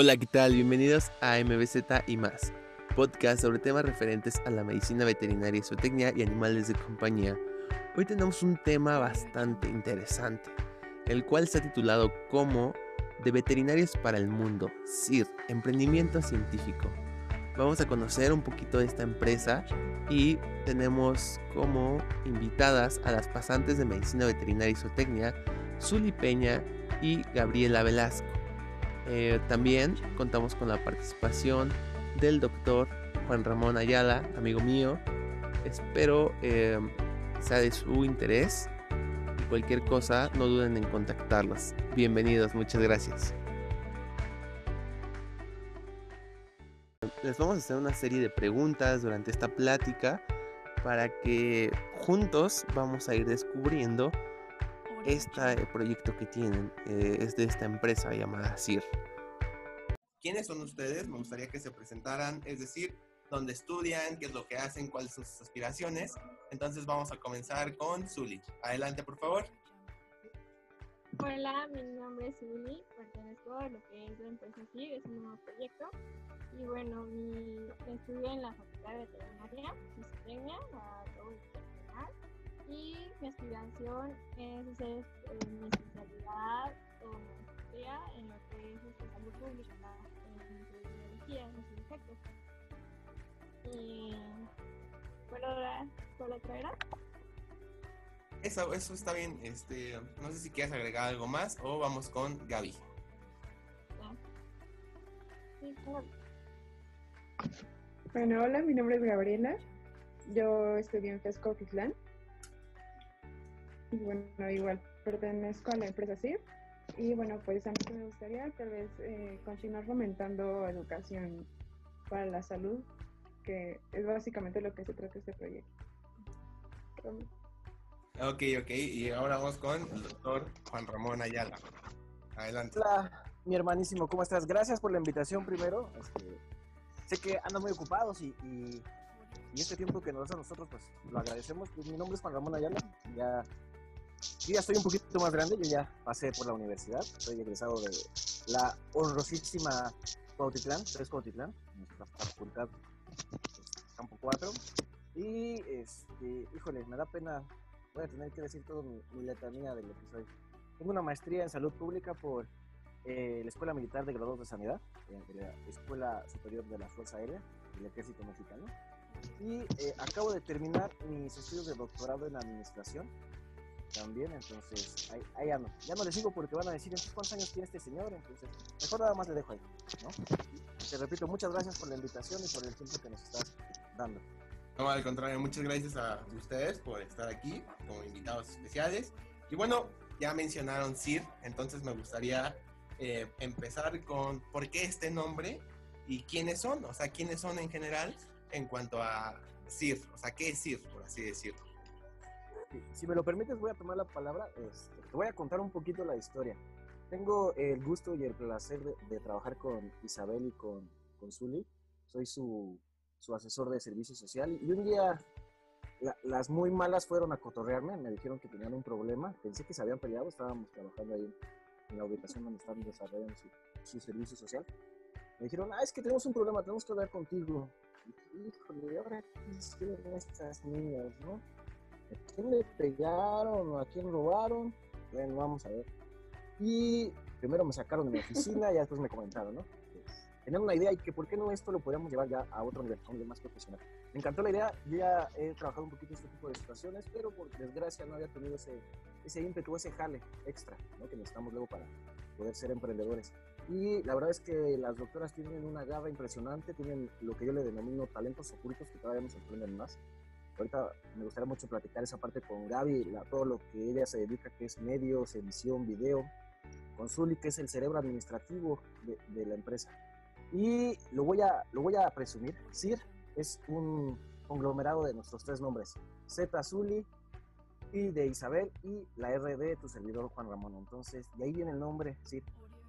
Hola, ¿qué tal? Bienvenidos a MBZ y más, podcast sobre temas referentes a la medicina veterinaria zootecnia y animales de compañía. Hoy tenemos un tema bastante interesante, el cual está titulado como De Veterinarios para el Mundo, CIR, Emprendimiento Científico. Vamos a conocer un poquito de esta empresa y tenemos como invitadas a las pasantes de medicina veterinaria y zootecnia, Zuli Peña y Gabriela Velasco. Eh, también contamos con la participación del doctor Juan Ramón Ayala, amigo mío. Espero eh, sea de su interés y cualquier cosa no duden en contactarlos. Bienvenidos, muchas gracias. Les vamos a hacer una serie de preguntas durante esta plática para que juntos vamos a ir descubriendo este proyecto que tienen. Eh, es de esta empresa llamada CIR. ¿Quiénes son ustedes? Me gustaría que se presentaran, es decir, dónde estudian, qué es lo que hacen, cuáles son sus aspiraciones. Entonces vamos a comenzar con Zuli. Adelante, por favor. Hola, mi nombre es Zuli, pertenezco a lo que es la empresa CIR, es un nuevo proyecto. Y bueno, mi, estudio en la Facultad de Veterinaria, Sistemia, la terminar. Y mi aspiración es hacer eh, mi especialidad o maestría en lo que es este, salud pública, en biología, en los insectos. Y bueno, ¿cuál otra era? Eso, eso está bien. Este, no sé si quieres agregar algo más o vamos con Gaby. Sí, claro. Bueno, hola, mi nombre es Gabriela. Yo estudié en FESCO Oquitlán. Y bueno, igual pertenezco a la empresa CIR. Y bueno, pues a mí me gustaría tal vez eh, continuar fomentando educación para la salud, que es básicamente lo que se trata este proyecto. Ok, ok. Y ahora vamos con el doctor Juan Ramón Ayala. Adelante. Hola, mi hermanísimo, ¿cómo estás? Gracias por la invitación primero. Este, sé que andan muy ocupados y, y, este tiempo que nos das a nosotros, pues lo agradecemos. Pues, mi nombre es Juan Ramón Ayala. Ya, yo ya estoy un poquito más grande, yo ya pasé por la universidad. Soy egresado de la honrosísima Cuautitlán, tres Cuautitlán, nuestra facultad, pues, Campo 4. Y, este, híjole, me da pena, voy a tener que decir todo mi, mi letanía de lo que soy. Tengo una maestría en salud pública por eh, la Escuela Militar de Graduados de Sanidad, eh, la Escuela Superior de la Fuerza Aérea del Ejército Mexicano. Y eh, acabo de terminar mis estudios de doctorado en Administración también, entonces ahí, ahí ando. Ya no les digo porque van a decir, ¿cuántos años tiene este señor? Entonces, mejor nada más le dejo ahí, ¿no? te repito, muchas gracias por la invitación y por el tiempo que nos estás dando. No, al contrario, muchas gracias a ustedes por estar aquí como invitados especiales. Y bueno, ya mencionaron CIR, entonces me gustaría eh, empezar con por qué este nombre y quiénes son, o sea, quiénes son en general en cuanto a CIR, o sea, qué es CIR, por así decirlo. Si me lo permites, voy a tomar la palabra. Este, te voy a contar un poquito la historia. Tengo el gusto y el placer de, trabajar con Isabel y con, con Zuli. Soy su, su asesor de servicio social. Y un día las muy malas fueron a cotorrearme, me dijeron que tenían un problema. Pensé que se habían peleado, estábamos trabajando ahí en la ubicación donde están desarrollando su, servicio social. Me dijeron, ah, es que tenemos un problema, tenemos que hablar contigo. Y híjole, ahora qué hicieron estas niñas, no? ¿A quién le pegaron? ¿A quién robaron? Bueno, vamos a ver. Y primero me sacaron de mi oficina y después me comentaron, ¿no? tener una idea y que por qué no esto lo podríamos llevar ya a otro nivel, a un nivel más profesional. Me encantó la idea, yo ya he trabajado un poquito este tipo de situaciones, pero por desgracia no había tenido ese, ese ímpetu, ese jale extra ¿no? que necesitamos luego para poder ser emprendedores. Y la verdad es que las doctoras tienen una garra impresionante, tienen lo que yo le denomino talentos ocultos que todavía nos sorprenden más. Ahorita me gustaría mucho platicar esa parte con Gaby, la, todo lo que ella se dedica, que es medios, edición, video, con Zuli, que es el cerebro administrativo de, de la empresa. Y lo voy a, lo voy a presumir. CIR es un conglomerado de nuestros tres nombres. Z Zuli, y de Isabel y la R de tu servidor Juan Ramón. Entonces, de ahí viene el nombre CIR.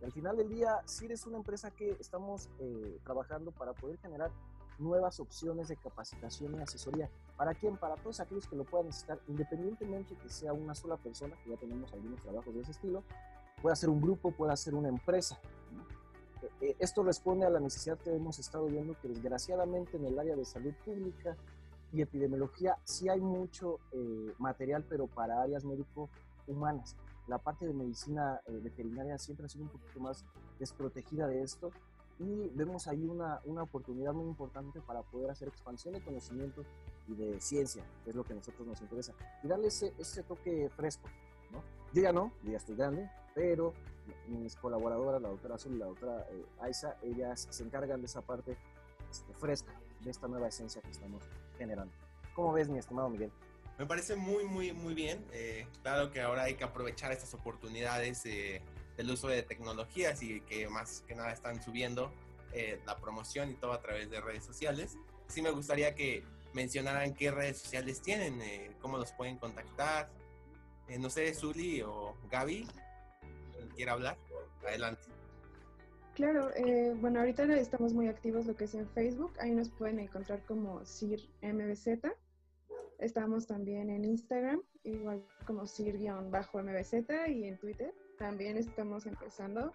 al final del día, CIR es una empresa que estamos eh, trabajando para poder generar nuevas opciones de capacitación y asesoría. ¿Para quién? Para todos aquellos que lo puedan necesitar, independientemente que sea una sola persona, que ya tenemos algunos trabajos de ese estilo, puede ser un grupo, puede ser una empresa. Eh, esto responde a la necesidad que hemos estado viendo que desgraciadamente en el área de salud pública y epidemiología sí hay mucho eh, material, pero para áreas médico-humanas. La parte de medicina eh, veterinaria siempre ha sido un poquito más desprotegida de esto y vemos ahí una, una oportunidad muy importante para poder hacer expansión de conocimiento y de ciencia, que es lo que a nosotros nos interesa, y darle ese, ese toque fresco. ¿no? Yo ya no, yo ya estoy grande, pero mis colaboradoras, la doctora Azul y la doctora eh, Aiza, ellas se encargan de esa parte este, fresca, de esta nueva esencia que estamos generando. ¿Cómo ves, mi estimado Miguel? Me parece muy, muy, muy bien. Eh, claro que ahora hay que aprovechar estas oportunidades eh, del uso de tecnologías y que más que nada están subiendo eh, la promoción y todo a través de redes sociales. Sí me gustaría que mencionaran qué redes sociales tienen, cómo los pueden contactar. no sé, Zuli o Gaby, quiere hablar? Adelante. Claro, eh, bueno, ahorita estamos muy activos lo que es en Facebook, ahí nos pueden encontrar como CIR MBZ. Estamos también en Instagram, igual como CIR-MBZ y en Twitter también estamos empezando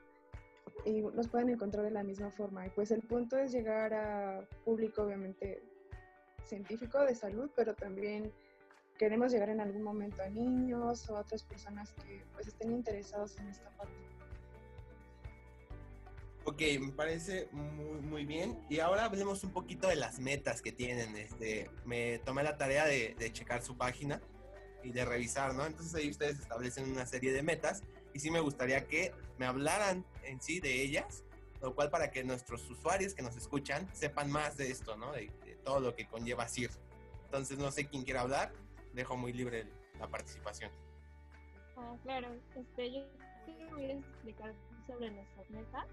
y nos pueden encontrar de la misma forma. Pues el punto es llegar a público obviamente científico de salud, pero también queremos llegar en algún momento a niños o a otras personas que pues estén interesados en esta parte. Ok, me parece muy, muy bien. Y ahora hablemos un poquito de las metas que tienen. Este, me tomé la tarea de, de, checar su página y de revisar, ¿no? Entonces ahí ustedes establecen una serie de metas y sí me gustaría que me hablaran en sí de ellas, lo cual para que nuestros usuarios que nos escuchan sepan más de esto, ¿no? De, todo lo que conlleva CIR. Entonces no sé quién quiere hablar, dejo muy libre la participación. Ah, claro, este, yo voy explicar sobre nuestras metas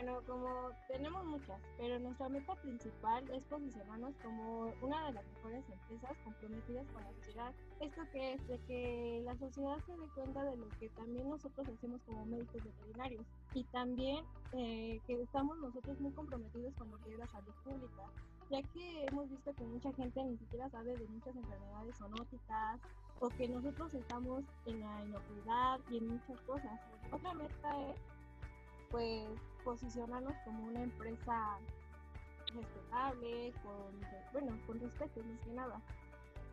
bueno, como tenemos muchas, pero nuestra meta principal es posicionarnos como una de las mejores empresas comprometidas con la sociedad. ¿Esto que es? De que la sociedad se dé cuenta de lo que también nosotros hacemos como médicos veterinarios y también eh, que estamos nosotros muy comprometidos con lo que es la salud pública, ya que hemos visto que mucha gente ni siquiera sabe de muchas enfermedades zoonóticas o que nosotros estamos en la inocuidad y en muchas cosas. Otra meta es pues posicionarnos como una empresa respetable, con, bueno, con respeto más que nada.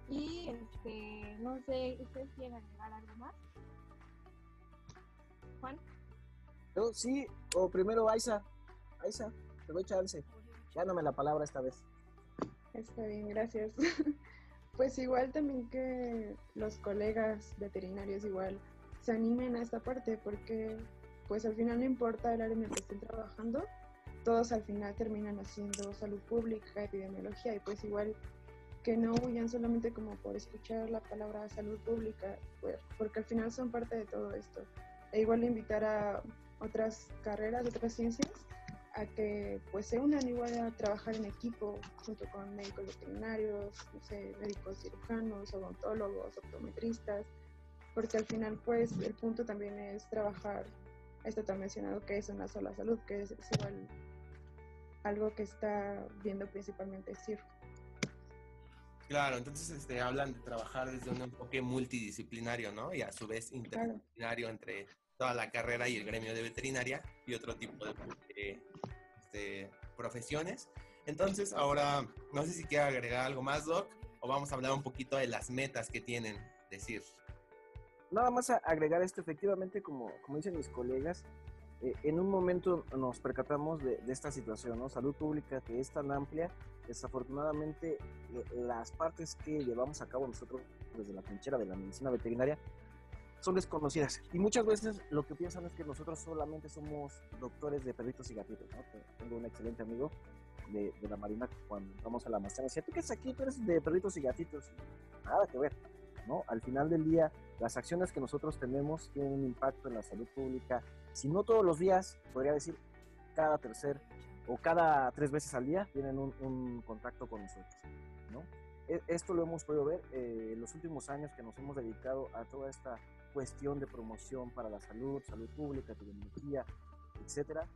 Y este, no sé, ¿ustedes quieren agregar algo más? Juan. Yo sí, o primero Aiza. Aiza, te doy chance. La palabra esta vez. Está bien, gracias. pues igual también que los colegas veterinarios igual se animen a esta parte porque pues al final no importa el área en el que estén trabajando, todos al final terminan haciendo salud pública, epidemiología y pues igual que no huyan solamente como por escuchar la palabra salud pública, pues, porque al final son parte de todo esto. E igual invitar a otras carreras, otras ciencias, a que pues se unan igual a trabajar en equipo junto con médicos veterinarios, no sé, médicos cirujanos, odontólogos, optometristas, porque al final pues el punto también es trabajar esto te ha mencionado que es una sola salud, que es, igual algo que está viendo principalmente CIR. Claro, entonces este, hablan de trabajar desde un enfoque multidisciplinario, ¿no? Y a su vez interdisciplinario entre toda la carrera y el gremio de veterinaria y otro tipo de este, profesiones. Entonces, ahora, no sé si quiere agregar algo más, Doc, o vamos a hablar un poquito de las metas que tienen de CIR nada más a agregar esto, efectivamente, como, como dicen mis colegas, eh, en un momento nos percatamos de, esta situación, ¿no? Salud pública que es tan amplia, desafortunadamente eh, las partes que llevamos a cabo nosotros desde la trinchera de la medicina veterinaria son desconocidas. Y muchas veces lo que piensan es que nosotros solamente somos doctores de perritos y gatitos, ¿no? Tengo un excelente amigo de, de la Marina cuando vamos a la maestría, decía, ¿tú qué es aquí? Tú eres de perritos y gatitos. Nada que ver ¿no? Al final del día, las acciones que nosotros tenemos tienen un impacto en la salud pública, si no todos los días, podría decir cada tercer o cada tres veces al día tienen un, contacto con nosotros, ¿no? E, esto lo hemos podido ver eh, en los últimos años que nos hemos dedicado a toda esta cuestión de promoción para la salud, salud pública, epidemiología, etcétera.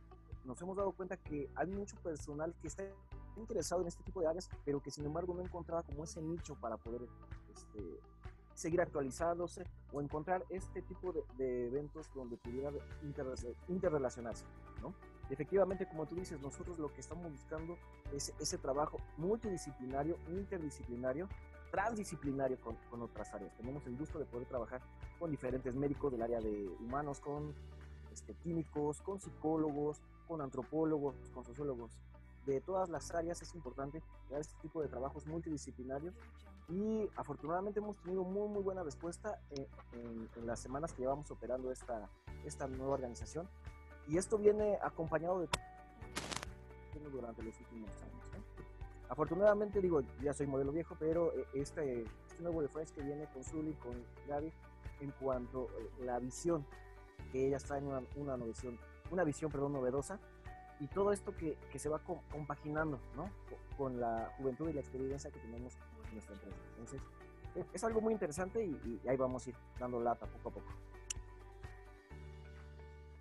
Nos hemos dado cuenta que hay mucho personal que está interesado en este tipo de áreas, pero que sin embargo no encontraba como ese nicho para poder este, seguir actualizándose o encontrar este tipo de, eventos donde pudiera interrelacionarse, ¿no? efectivamente, como tú dices, nosotros lo que estamos buscando es ese trabajo multidisciplinario, interdisciplinario, transdisciplinario con, con, otras áreas. Tenemos el gusto de poder trabajar con diferentes médicos del área de humanos, con este, químicos, con psicólogos, con antropólogos, con sociólogos. De todas las áreas es importante crear este tipo de trabajos multidisciplinarios y afortunadamente hemos tenido muy, muy buena respuesta en, en, las semanas que llevamos operando esta, esta nueva organización. Y esto viene acompañado de durante los últimos años. Afortunadamente, digo, ya soy modelo viejo, pero eh, este, este nuevo reference que viene con Zully, con Gaby, en cuanto a la visión, que ellas traen una, una visión, una visión perdón, novedosa, y todo esto que, que se va compaginando ¿no? con la juventud y la experiencia que tenemos en nuestra empresa. Entonces, e, es algo muy interesante y, y ahí vamos a ir dando lata poco a poco.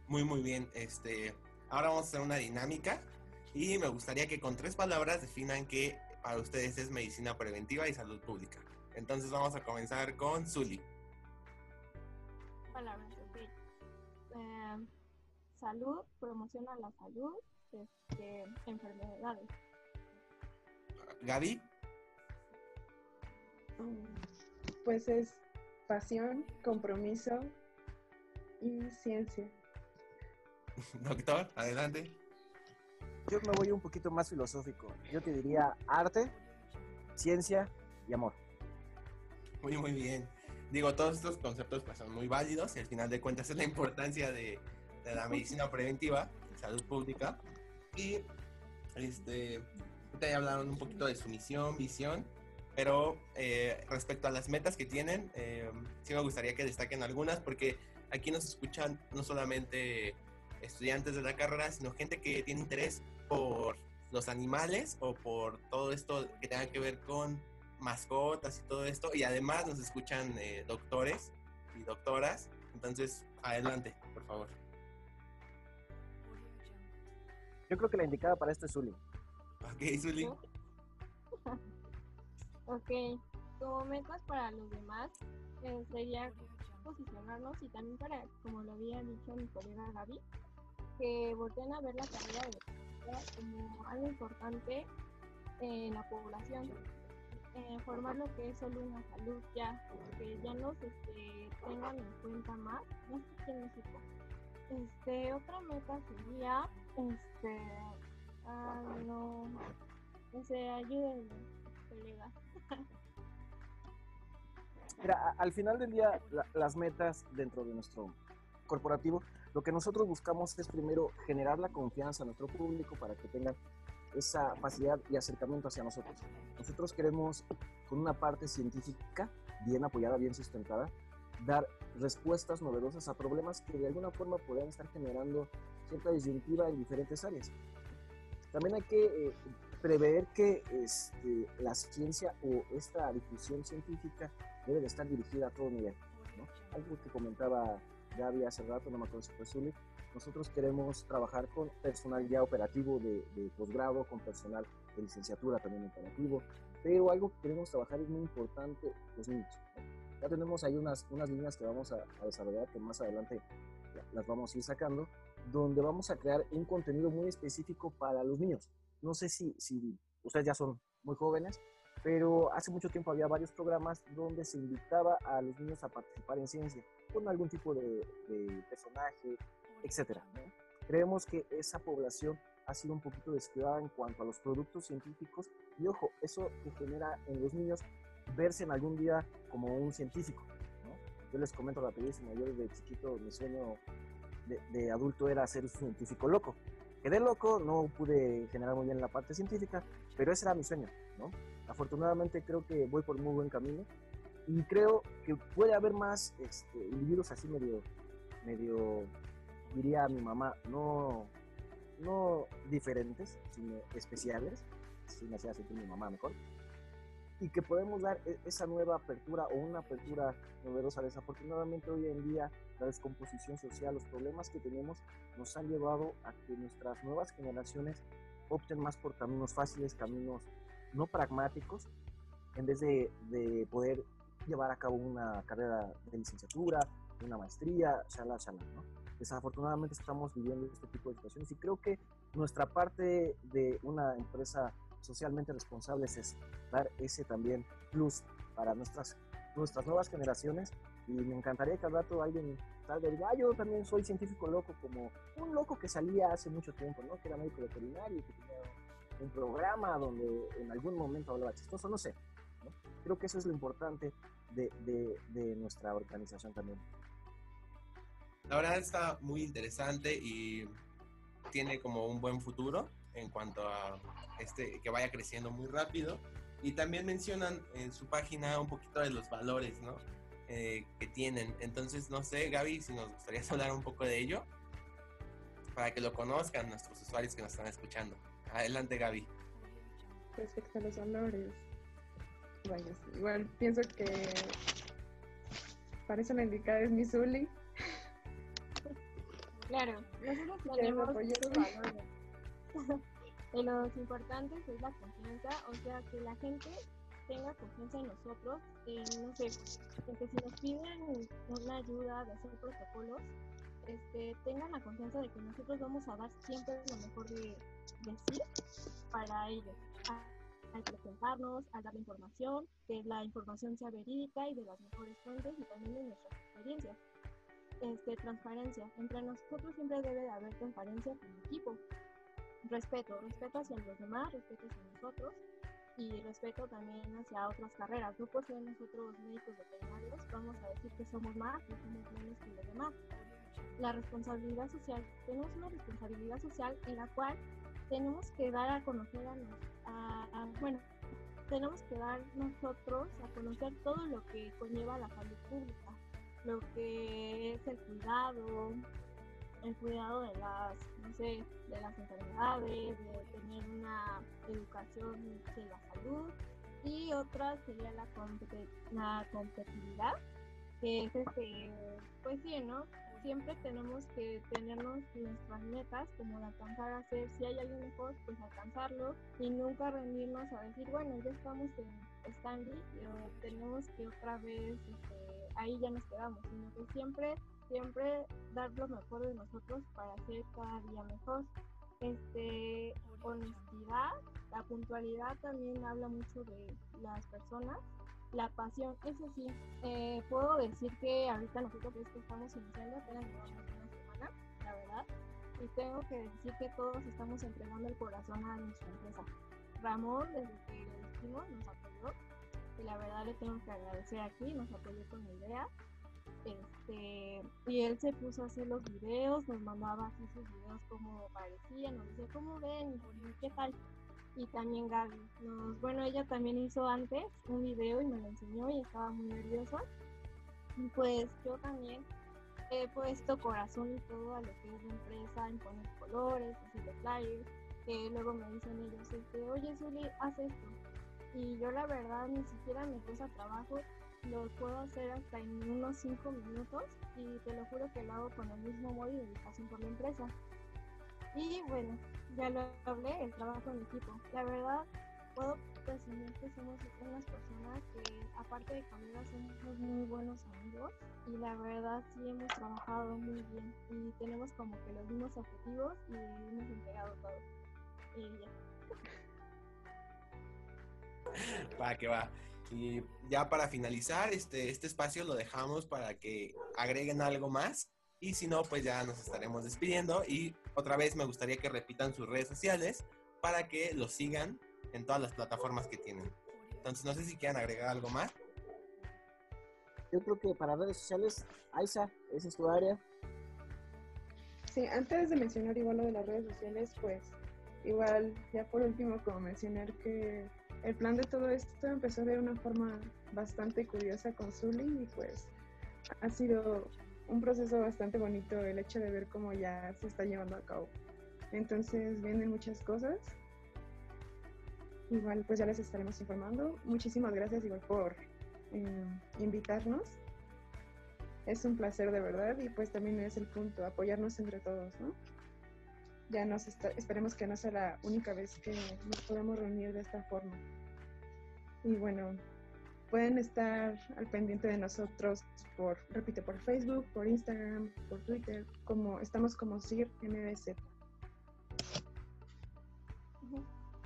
Muy, muy bien. Este, ahora vamos a hacer una dinámica y me gustaría que con tres palabras definan que para ustedes es medicina preventiva y salud pública. Entonces vamos a comenzar con Zuli. Palabras, salud, promociona la salud, este, enfermedades. Gaby. Pues es pasión, compromiso y ciencia. Doctor, adelante yo me voy un poquito más filosófico. Yo te diría arte, ciencia y amor. Muy, muy bien. Digo, todos estos conceptos pues, son muy válidos y al final de cuentas es la importancia de, de la medicina preventiva, salud pública. Y este, ya hablaron un poquito de su misión, visión, pero eh, respecto a las metas que tienen, eh, sí me gustaría que destaquen algunas porque aquí nos escuchan no solamente estudiantes de la carrera, sino gente que tiene interés por los animales o por todo esto que tenga que ver con mascotas y todo esto. Y además nos escuchan eh, doctores y doctoras. Entonces, adelante, por favor. Yo creo que la indicada para esto es Zuli. Ok, Zuli. ok, como metas para los demás eh, sería posicionarnos y también para, como lo había dicho mi colega Gaby, que volteen a ver la carrera de como algo importante en la población. Eh, formar lo que es solo una salud ya, que ya nos este, tengan en cuenta más, no sé en México. Este, otra meta sería, este, ah, no sé, ayúdenme, colegas. Mira, al final del día, la, las metas dentro de nuestro corporativo lo que nosotros buscamos es primero generar la confianza a nuestro público para que tengan esa facilidad y acercamiento hacia nosotros. Nosotros queremos, con una parte científica bien apoyada, bien sustentada, dar respuestas novedosas a problemas que de alguna forma podrían estar generando cierta disyuntiva en diferentes áreas. También hay que eh, prever que este, la ciencia o esta difusión científica debe de estar dirigida a todo nivel. ¿no? Algo que comentaba Gaby hace rato, no me acuerdo si fue nosotros queremos trabajar con personal ya operativo de, de posgrado, con personal de licenciatura también operativo, pero algo que queremos trabajar es muy importante, los niños. Ya tenemos ahí unas, unas líneas que vamos a, a desarrollar, que más adelante las vamos a ir sacando, donde vamos a crear un contenido muy específico para los niños. No sé si, si ustedes ya son muy jóvenes, pero hace mucho tiempo había varios programas donde se invitaba a los niños a participar en ciencia con algún tipo de, de personaje, etcétera. Creemos que esa población ha sido un poquito descuidada en cuanto a los productos científicos y ojo, eso que genera en los niños verse en algún día como un científico. Yo les comento rapidísimo, yo desde chiquito mi sueño de, de adulto era ser un científico loco. Quedé loco, no pude generar muy bien la parte científica, pero ese era mi sueño, ¿no? Afortunadamente creo que voy por muy buen camino y creo que puede haber más este, individuos así medio, medio, diría mi mamá, no, no diferentes, sino especiales, si me hacía sentir mi mamá mejor, y que podemos dar e, esa nueva apertura o una apertura novedosa. Desafortunadamente hoy en día la descomposición social, los problemas que tenemos nos han llevado a que nuestras nuevas generaciones opten más por caminos fáciles, caminos no pragmáticos, en vez de, de poder llevar a cabo una carrera de licenciatura, una maestría, shala, shala, ¿no? desafortunadamente estamos viviendo este tipo de situaciones y creo que nuestra parte de una empresa socialmente responsable es dar ese también plus para nuestras, nuestras nuevas generaciones y me encantaría que al rato alguien salga y diga, ah, yo también soy científico loco, como un loco que salía hace mucho tiempo, ¿no? Que era médico veterinario, que tenía un programa donde en algún momento hablaba chistoso, no sé. Creo que eso es lo importante de, de, de nuestra organización también. La verdad está muy interesante y tiene como un buen futuro en cuanto a este que vaya creciendo muy rápido. Y también mencionan en su página un poquito de los valores, ¿no? Eh, que tienen. Entonces, no sé, Gaby, si nos gustaría hablar un poco de ello para que lo conozcan nuestros usuarios que nos están escuchando. Adelante, Gaby. Respecto a los valores, bueno, igual pienso que para eso la indicada es mi Zully. Claro, nosotros tenemos valores. De los importantes es la confianza, o sea, que la gente tenga confianza en nosotros, no sé, que si nos piden una ayuda de hacer protocolos, este, tengan la confianza de que nosotros vamos a dar siempre lo mejor de, de sí para ellos. Al presentarnos, al dar información, que la información sea verídica y de las mejores fuentes y también de nuestras experiencias. Este, transparencia. Entre nosotros siempre debe de haber transparencia como equipo. Respeto, respeto hacia los demás, respeto hacia nosotros y respeto también hacia otras carreras. No por ser nosotros médicos veterinarios vamos a decir que somos más y somos menos que los demás. La responsabilidad social. Tenemos una responsabilidad social en la cual tenemos que dar a conocer a, a, bueno, tenemos que dar nosotros a conocer todo lo que conlleva la salud pública, lo que es el cuidado, el cuidado de las, no sé, de las enfermedades, de tener una educación de la salud y otra sería la, la competitividad, que es este, pues sí, ¿no? Siempre tenemos que tenernos nuestras metas, como de alcanzar a hacer, si hay algo mejor, pues alcanzarlo y nunca rendirnos a decir, bueno, ya estamos en standing, pero tenemos que otra vez, este, ahí ya nos quedamos, sino que siempre siempre dar lo mejor de nosotros para hacer cada día mejor. Este, honestidad, la puntualidad también habla mucho de las personas. La pasión, eso sí, eh, puedo decir que ahorita nosotros que estamos iniciando, apenas llevamos una semana, la verdad, y tengo que decir que todos estamos entregando el corazón a nuestra empresa. Ramón, desde que lo dijimos, nos apoyó, y la verdad le tengo que agradecer aquí, nos apoyó con la idea este, y él se puso a hacer los videos, nos mandaba así sus videos como parecían, nos decía cómo ven, qué tal. Y también Gaby, nos, bueno, ella también hizo antes un video y me lo enseñó y estaba muy nerviosa. Y pues yo también he puesto corazón y todo a lo que es la empresa, en poner colores, hacer flyers, que luego me dicen ellos, este, oye Zuli, haz esto. Y yo la verdad ni siquiera me puse a trabajo lo puedo hacer hasta en unos 5 minutos y te lo juro que lo hago con el mismo modo y dedicación por la empresa. Y bueno, ya lo hablé, el trabajo en equipo. La verdad, puedo presumir que somos unas personas que, aparte de colegas, somos muy buenos amigos y la verdad sí hemos trabajado muy bien y tenemos como que los mismos objetivos y hemos entregado todo. Y ya. Va, que va. Y ya para finalizar, este, este espacio lo dejamos para que agreguen algo más. Y si no, pues ya nos estaremos despidiendo. Y otra vez me gustaría que repitan sus redes sociales para que los sigan en todas las plataformas que tienen. Entonces, no sé si quieran agregar algo más. Yo creo que para redes sociales, Aiza, esa es tu área. Sí, antes de mencionar igual lo de las redes sociales, pues igual, ya por último, como mencionar que el plan de todo esto empezó de una forma bastante curiosa con Zully y pues ha sido un proceso bastante bonito el hecho de ver cómo ya se está llevando a cabo. Entonces vienen muchas cosas. Igual pues ya les estaremos informando. Muchísimas gracias igual por eh, invitarnos. Es un placer de verdad y pues también es el punto, apoyarnos entre todos, ¿no? Ya nos esperemos que no sea la única vez que nos podamos reunir de esta forma. Y bueno, pueden estar al pendiente de nosotros por, repito, por Facebook, por Instagram, por Twitter, como estamos como CIR MBZ.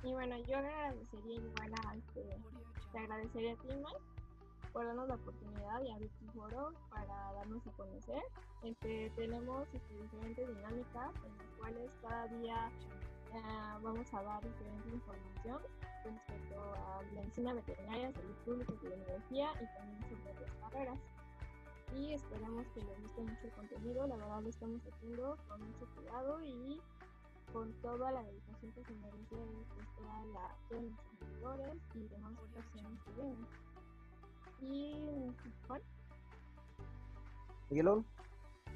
Y bueno, yo agradecería igual a, este, te agradecería a ti, Mike, por darnos la oportunidad y abrir tu foro para darnos a conocer. Este, tenemos este, diferentes dinámicas en las cuales cada día eh, vamos a dar diferente información respecto a medicina veterinaria, salud pública, epidemiología y también sobre las carreras. Y esperamos que les guste mucho el contenido, la verdad lo estamos haciendo con mucho cuidado y con toda la dedicación que se merece pues, la, todos nuestros seguidores y demás personas que vienen. Y Juan. Miguelón,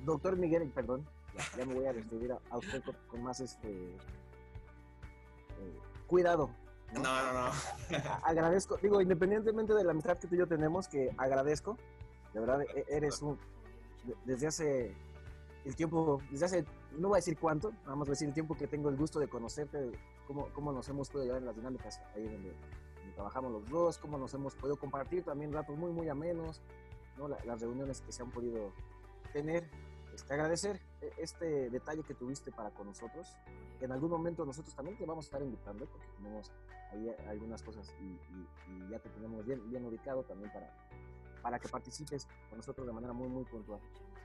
doctor Miguel, perdón, ya, ya me voy a despedir a, a usted con, con, más este eh, cuidado. ¿no? no, no, no. agradezco, digo, independientemente de la amistad que tú y yo tenemos, que agradezco, de verdad, e, eres un, desde hace el tiempo, desde hace, no voy a decir cuánto, nada más voy a decir el tiempo que tengo el gusto de conocerte, cómo, cómo nos hemos podido llevar en las dinámicas ahí donde, trabajamos los dos, cómo nos hemos podido compartir también ratos muy, muy amenos, ¿no? La, las reuniones que se han podido tener. Este, agradecer este detalle que tuviste para con nosotros, que en algún momento nosotros también te vamos a estar invitando, porque tenemos ahí algunas cosas y, y, y ya te tenemos bien, bien ubicado también para, para que participes con nosotros de manera muy, muy puntual.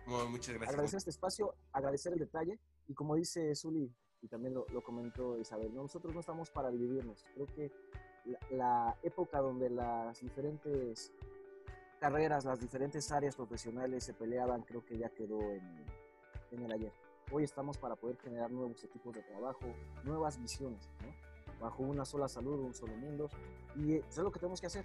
Muy, muchas gracias. Agradecer este espacio, agradecer el detalle y como dice Zuli y también lo, lo comentó Isabel, ¿no? nosotros no estamos para dividirnos. Creo que la, época donde las diferentes carreras, las diferentes áreas profesionales se peleaban, creo que ya quedó en, en el ayer. Hoy estamos para poder generar nuevos equipos de trabajo, nuevas visiones, ¿no? bajo una sola salud, un solo mundo, y eso es lo que tenemos que hacer.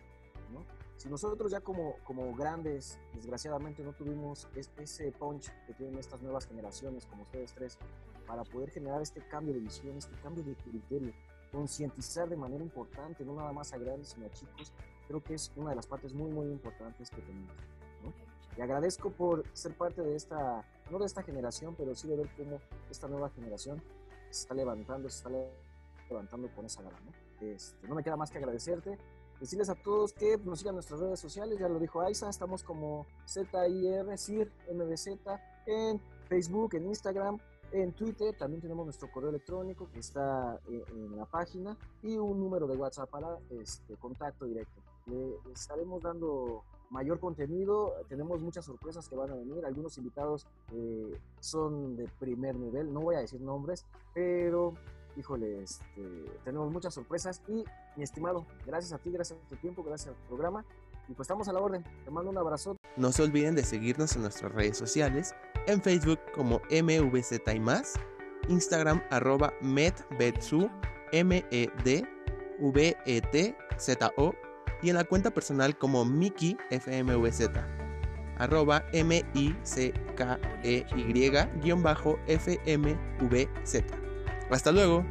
¿no? Si nosotros ya como, como grandes, desgraciadamente no tuvimos ese punch que tienen estas nuevas generaciones, como ustedes tres, para poder generar este cambio de visión, este cambio de criterio, concientizar de manera importante, no nada más a grandes, sino a chicos, creo que es una de las partes muy, muy importantes que tenemos. ¿no? Y agradezco por ser parte de esta, no de esta generación, pero sí de ver cómo esta nueva generación se está levantando, se está levantando con esa gana. ¿no? Este, no me queda más que agradecerte decirles a todos que nos sigan nuestras redes sociales, ya lo dijo Aiza, estamos como ZIR, CIR, MBZ, en Facebook, en Instagram, en Twitter, también tenemos nuestro correo electrónico que está en la página y un número de WhatsApp para este, contacto directo. Le estaremos dando mayor contenido, tenemos muchas sorpresas que van a venir, algunos invitados eh, son de primer nivel, no voy a decir nombres, pero híjole, este, tenemos muchas sorpresas y mi estimado, gracias a ti, gracias a tu tiempo, gracias al programa y pues estamos a la orden. Te mando un abrazo. No se olviden de seguirnos en nuestras redes sociales, en Facebook como MVZ y más, Instagram arroba medbetsu, M-E-D-V-E-T-Z-O y en la cuenta personal como Miki FMVZ, arroba M-I-C-K-E-Y guion bajo F-M-V-Z. Hasta luego.